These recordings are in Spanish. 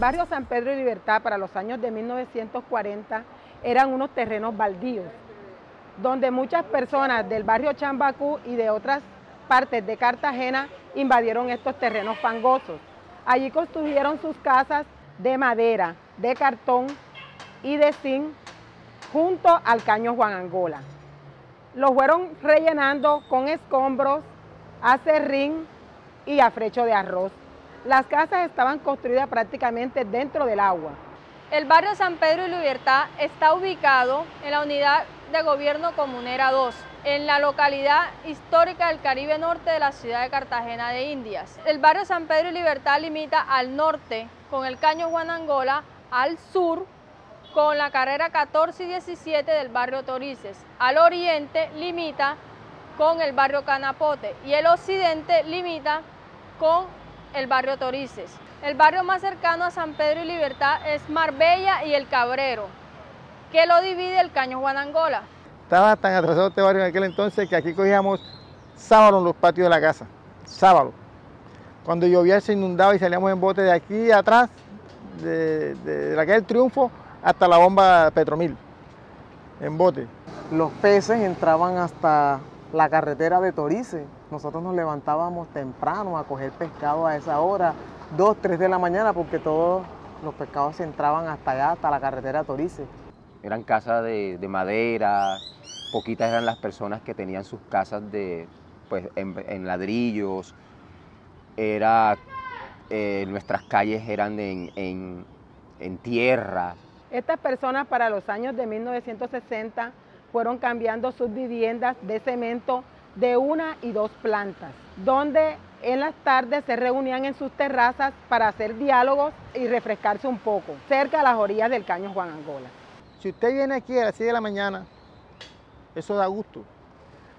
Barrio San Pedro y Libertad para los años de 1940 eran unos terrenos baldíos, donde muchas personas del barrio Chambacú y de otras partes de Cartagena invadieron estos terrenos fangosos. Allí construyeron sus casas de madera, de cartón y de zinc junto al caño Juan Angola. Los fueron rellenando con escombros, acerrín y afrecho de arroz. Las casas estaban construidas prácticamente dentro del agua. El barrio San Pedro y Libertad está ubicado en la unidad de gobierno comunera 2, en la localidad histórica del Caribe Norte de la ciudad de Cartagena de Indias. El barrio San Pedro y Libertad limita al norte con el caño Juan Angola, al sur con la carrera 14 y 17 del barrio Torices. Al oriente limita con el barrio Canapote y el occidente limita con el barrio Torices. El barrio más cercano a San Pedro y Libertad es Marbella y El Cabrero, que lo divide el Caño Juan Angola. Estaba tan atrasado este barrio en aquel entonces que aquí cogíamos sábalo en los patios de la casa, sábalo. Cuando llovía se inundaba y salíamos en bote de aquí atrás, de, de la calle del Triunfo, hasta la bomba Petromil, en bote. Los peces entraban hasta la carretera de Torice. Nosotros nos levantábamos temprano a coger pescado a esa hora, 2, 3 de la mañana, porque todos los pescados entraban hasta allá, hasta la carretera de Torice. Eran casas de, madera, poquitas eran las personas que tenían sus casas de, pues, en, ladrillos, era, eh, nuestras calles eran en, en tierra, estas personas para los años de 1960 fueron cambiando sus viviendas de cemento de una y dos plantas, donde en las tardes se reunían en sus terrazas para hacer diálogos y refrescarse un poco, cerca a las orillas del caño Juan Angola. Si usted viene aquí a las 6 de la mañana, eso da gusto.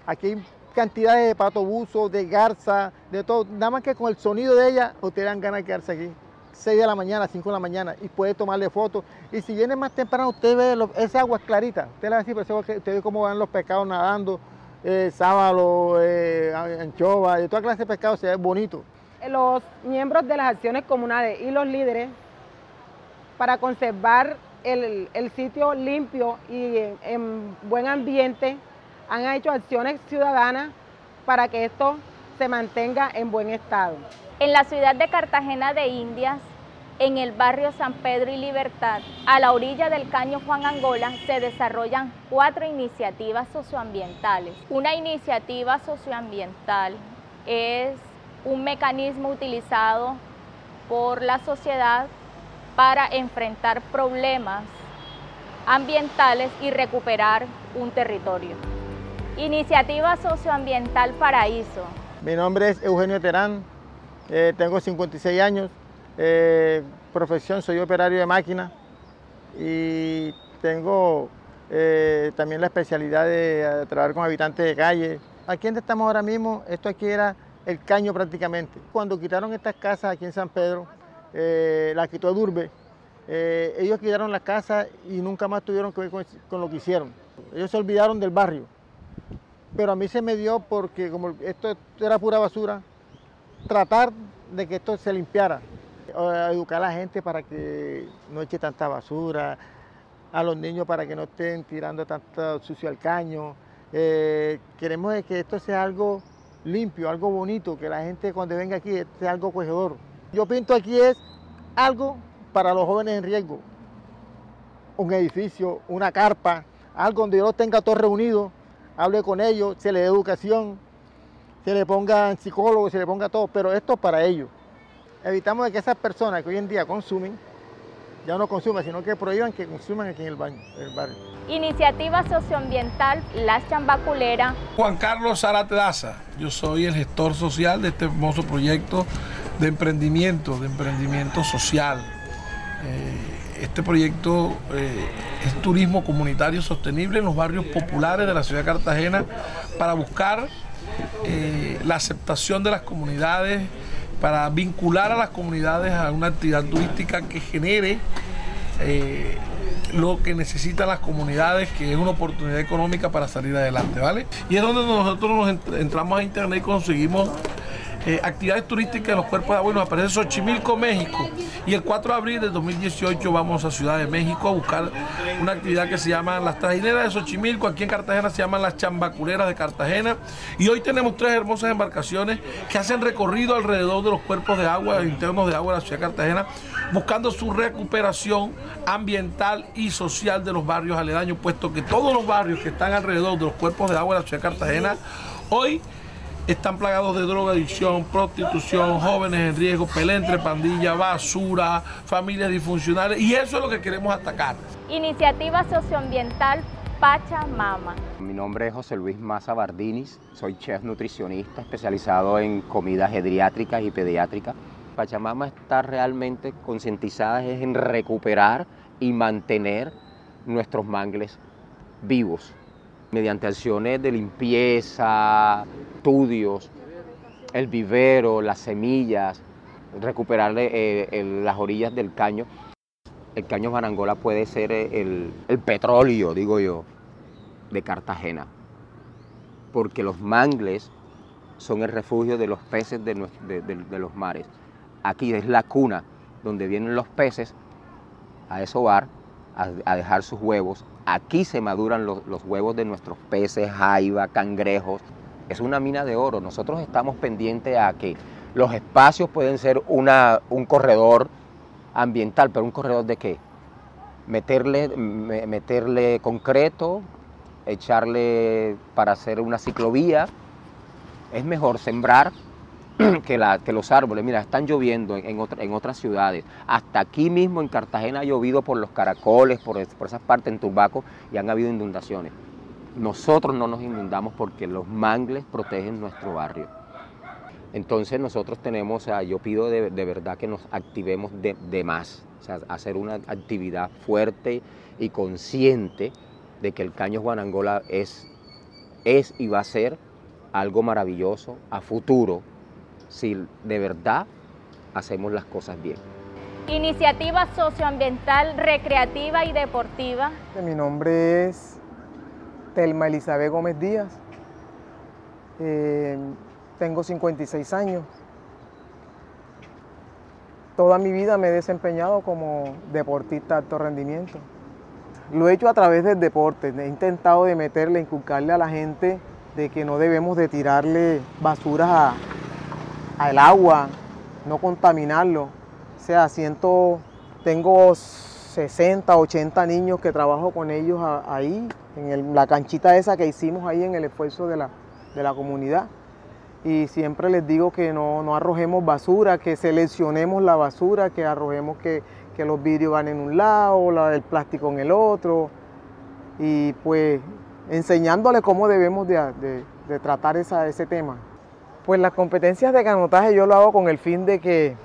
Aquí hay cantidades de pato buzo, de garza, de todo. Nada más que con el sonido de ella, ustedes dan ganas de quedarse aquí. 6 de la mañana, 5 de la mañana y puede tomarle fotos. Y si viene más temprano, usted ve esa agua clarita. Usted la ve pero usted ve cómo van los pescados nadando, eh, sábalo, eh, anchova, de toda clase de pescados, se ve bonito. Los miembros de las acciones comunales y los líderes, para conservar el, sitio limpio y en buen ambiente, han hecho acciones ciudadanas para que esto mantenga en buen estado. En la ciudad de Cartagena de Indias, en el barrio San Pedro y Libertad, a la orilla del caño Juan Angola, se desarrollan cuatro iniciativas socioambientales. Una iniciativa socioambiental es un mecanismo utilizado por la sociedad para enfrentar problemas ambientales y recuperar un territorio. Iniciativa Socioambiental Paraíso. Mi nombre es Eugenio Terán, eh, tengo 56 años, eh, profesión soy operario de máquina y tengo eh, también la especialidad de trabajar con habitantes de calle. Aquí donde estamos ahora mismo, esto aquí era el caño prácticamente. Cuando quitaron estas casas aquí en San Pedro, la quitó Durbe, ellos quitaron las casas y nunca más tuvieron que ver con, lo que hicieron. Ellos se olvidaron del barrio. Pero a mí se me dio porque como esto era pura basura, tratar de que esto se limpiara, educar a la gente para que no eche tanta basura, a los niños para que no estén tirando tanto sucio al caño. Eh, queremos que esto sea algo limpio, algo bonito, que la gente cuando venga aquí sea algo acogedor. Yo pinto aquí es algo para los jóvenes en riesgo. Un edificio, una carpa, algo donde yo los tenga todos reunidos, hable con ellos, se les dé educación, se le pongan psicólogos, se le ponga todo, pero esto es para ellos. Evitamos de que esas personas que hoy en día consumen, ya no consuman, sino que prohíban que consuman aquí en el, barrio. Iniciativa socioambiental Las Chambaculera. Juan Carlos Zaratlaza, yo soy el gestor social de este hermoso proyecto de emprendimiento, de emprendimiento social. Eh, este proyecto eh, es turismo comunitario sostenible en los barrios populares de la ciudad de Cartagena para buscar eh, la aceptación de las comunidades, para vincular a las comunidades a una actividad turística que genere eh, lo que necesitan las comunidades, que es una oportunidad económica para salir adelante, ¿vale? Y es donde nosotros nos entramos a internet y conseguimos eh, actividades turísticas en los cuerpos de agua y nos aparece Xochimilco, México. Y el 4 de abril de 2018 vamos a Ciudad de México a buscar una actividad que se llama las trajineras de Xochimilco, aquí en Cartagena se llaman las chambaculeras de Cartagena. Y hoy tenemos tres hermosas embarcaciones que hacen recorrido alrededor de los cuerpos de agua, internos de agua de la ciudad de Cartagena, buscando su recuperación ambiental y social de los barrios aledaños, puesto que todos los barrios que están alrededor de los cuerpos de agua de la ciudad de Cartagena hoy están plagados de drogadicción, prostitución, jóvenes en riesgo, pelea entre pandillas, basura, familias disfuncionales y eso es lo que queremos atacar. Iniciativa socioambiental Pachamama. Mi nombre es José Luis Maza Bardinis, soy chef nutricionista especializado en comidas geriátricas y pediátricas. Pachamama está realmente concientizada en recuperar y mantener nuestros mangles vivos mediante acciones de limpieza, estudios, el vivero, las semillas, recuperar eh, las orillas del caño. El caño Barangola puede ser el, petróleo, digo yo, de Cartagena, porque los mangles son el refugio de los peces de, los mares. Aquí es la cuna donde vienen los peces a desovar, a dejar sus huevos Aquí se maduran los, huevos de nuestros peces, jaiba, cangrejos. Es una mina de oro. Nosotros estamos pendientes a que los espacios pueden ser una, un corredor ambiental, pero un corredor de qué? Meterle, meterle concreto, echarle para hacer una ciclovía. Es mejor sembrar que, los árboles, mira, están lloviendo en, otras ciudades. Hasta aquí mismo en Cartagena ha llovido por los caracoles, por, esas partes en Turbaco y han habido inundaciones. Nosotros no nos inundamos porque los mangles protegen nuestro barrio. Entonces nosotros tenemos, yo pido de, verdad que nos activemos de, más, o sea, hacer una actividad fuerte y consciente de que el caño Guanangola es, es y va a ser algo maravilloso a futuro si de verdad hacemos las cosas bien. Iniciativa socioambiental, recreativa y deportiva. Mi nombre es Telma Elizabeth Gómez Díaz. Eh, tengo 56 años. Toda mi vida me he desempeñado como deportista de alto rendimiento. Lo he hecho a través del deporte. He intentado de meterle, inculcarle a la gente de que no debemos de tirarle basuras a, al agua, no contaminarlo. O sea, siento, tengo 60, 80 niños que trabajo con ellos ahí, en la canchita esa que hicimos ahí en el esfuerzo de la, comunidad. Y siempre les digo que no, arrojemos basura, que seleccionemos la basura, que arrojemos que, los vidrios van en un lado, el plástico en el otro. Y pues enseñándoles cómo debemos de, tratar ese tema. Pues las competencias de canotaje yo lo hago con el fin de que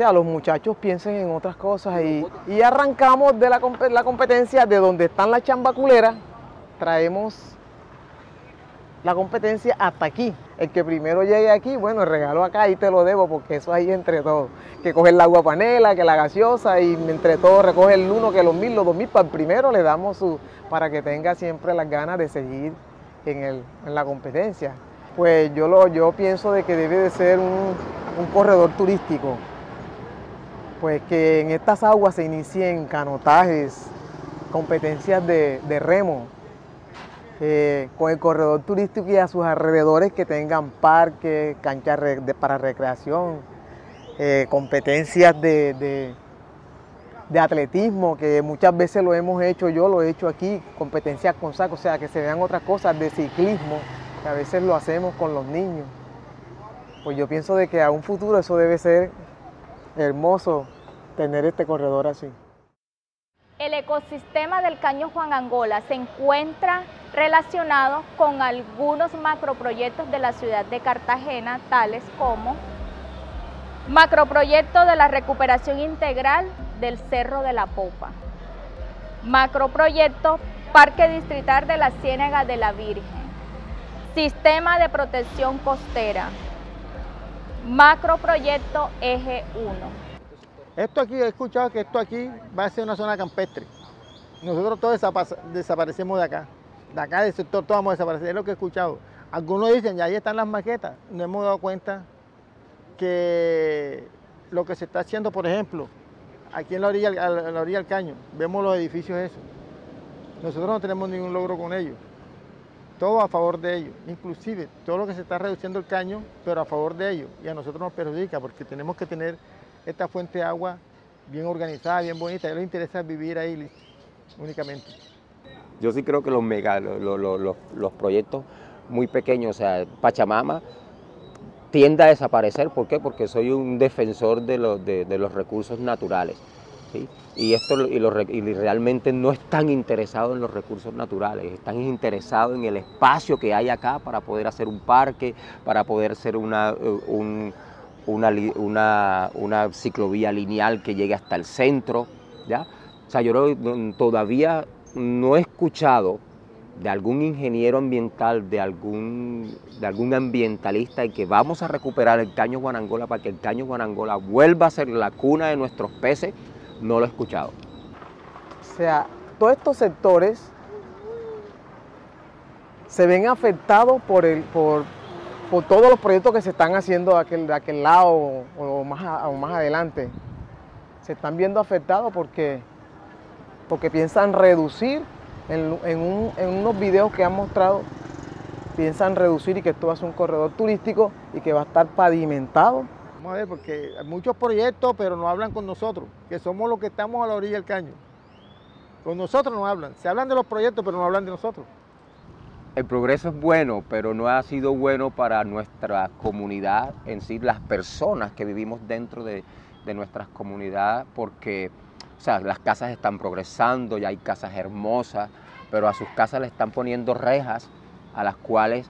sea, los muchachos piensen en otras cosas y, arrancamos de la, la, competencia de donde están las chambaculeras, traemos la competencia hasta aquí. El que primero llegue aquí, bueno, el regalo acá y te lo debo porque eso ahí entre todos. Que coge el agua panela, que la gaseosa y entre todos recoge el uno, que los mil, los dos mil, para el primero le damos su, para que tenga siempre las ganas de seguir en la competencia pues yo, lo, yo pienso de que debe de ser un, corredor turístico, pues que en estas aguas se inicien canotajes, competencias de, remo, eh, con el corredor turístico y a sus alrededores que tengan parques, canchas para recreación, eh, competencias de, de, atletismo, que muchas veces lo hemos hecho, yo lo he hecho aquí, competencias con saco, o sea, que se vean otras cosas de ciclismo que a veces lo hacemos con los niños. Pues yo pienso de que a un futuro eso debe ser hermoso tener este corredor así. El ecosistema del Caño Juan Angola se encuentra relacionado con algunos macroproyectos de la ciudad de Cartagena, tales como macroproyecto de la recuperación integral del Cerro de la Popa, macroproyecto Parque Distrital de la Ciénaga de la Virgen, Sistema de protección costera. Macroproyecto Eje 1. Esto aquí, he escuchado que esto aquí va a ser una zona campestre. Nosotros todos desaparecemos de acá. De acá del sector todos vamos a desaparecer. Es lo que he escuchado. Algunos dicen, ya ahí están las maquetas. No hemos dado cuenta que lo que se está haciendo, por ejemplo, aquí en la orilla, en la orilla del caño, vemos los edificios esos. Nosotros no tenemos ningún logro con ellos. Todo a favor de ellos. Inclusive todo lo que se está reduciendo el caño, pero a favor de ellos. Y a nosotros nos perjudica porque tenemos que tener esta fuente de agua bien organizada, bien bonita. A ellos les interesa vivir ahí únicamente. Yo sí creo que los mega, los, proyectos muy pequeños, o sea, Pachamama, tiende a desaparecer. ¿Por qué? Porque soy un defensor de los recursos naturales. Y, esto, y, lo, y, realmente no están interesados en los recursos naturales, están interesados en el espacio que hay acá para poder hacer un parque, para poder hacer una, un, una, una, una, ciclovía lineal que llegue hasta el centro. ¿ya? O sea, yo todavía no he escuchado de algún ingeniero ambiental, de algún, de algún ambientalista y que vamos a recuperar el caño Guanangola para que el caño Guanangola vuelva a ser la cuna de nuestros peces, no lo he escuchado. O sea, todos estos sectores se ven afectados por, el, por, por todos los proyectos que se están haciendo de aquel, de aquel lado o, más, o más adelante. Se están viendo afectados porque, porque piensan reducir en, en, un, en, unos videos que han mostrado, piensan reducir y que esto va a ser un corredor turístico y que va a estar pavimentado. Vamos a ver, porque hay muchos proyectos, pero no hablan con nosotros, que somos los que estamos a la orilla del caño. Con nosotros no hablan. Se hablan de los proyectos, pero no hablan de nosotros. El progreso es bueno, pero no ha sido bueno para nuestra comunidad en sí, las personas que vivimos dentro de, de nuestras comunidades, porque o sea, las casas están progresando, ya hay casas hermosas, pero a sus casas le están poniendo rejas a las cuales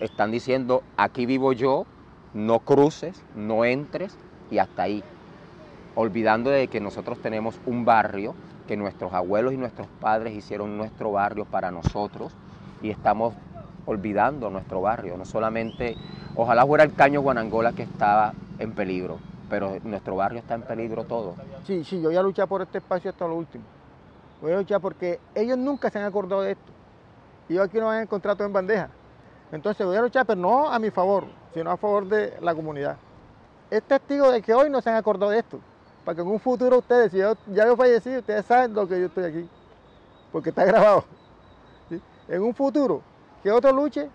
están diciendo, aquí vivo yo, no cruces, no entres y hasta ahí. Olvidando de que nosotros tenemos un barrio, que nuestros abuelos y nuestros padres hicieron nuestro barrio para nosotros y estamos olvidando nuestro barrio. No solamente, ojalá fuera el caño Guanangola que estaba en peligro, pero nuestro barrio está en peligro todo. Sí, sí, yo voy a luchar por este espacio hasta lo último. Voy a luchar porque ellos nunca se han acordado de esto. Y yo aquí no van a encontrar todo en bandeja. Entonces voy a luchar, pero no a mi favor, sino a favor de la comunidad. Es testigo de que hoy no se han acordado de esto. Para que en un futuro ustedes, si yo ya he fallecido, ustedes saben lo que yo estoy aquí. Porque está grabado. En un futuro, que otro luche,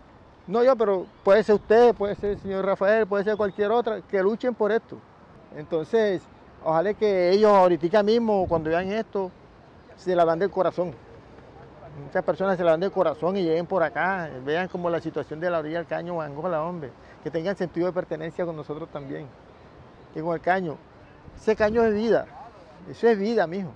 no yo, pero puede ser usted, puede ser el señor Rafael, puede ser cualquier otra, que luchen por esto. Entonces, ojalá que ellos ahorita mismo, cuando vean esto, se la dan del corazón. Muchas personas se la dan del corazón y lleguen por acá, vean como la situación de la orilla del caño Angola, hombre, que tengan sentido de pertenencia con nosotros también. Que con el caño, ese caño es vida, eso es vida, mijo.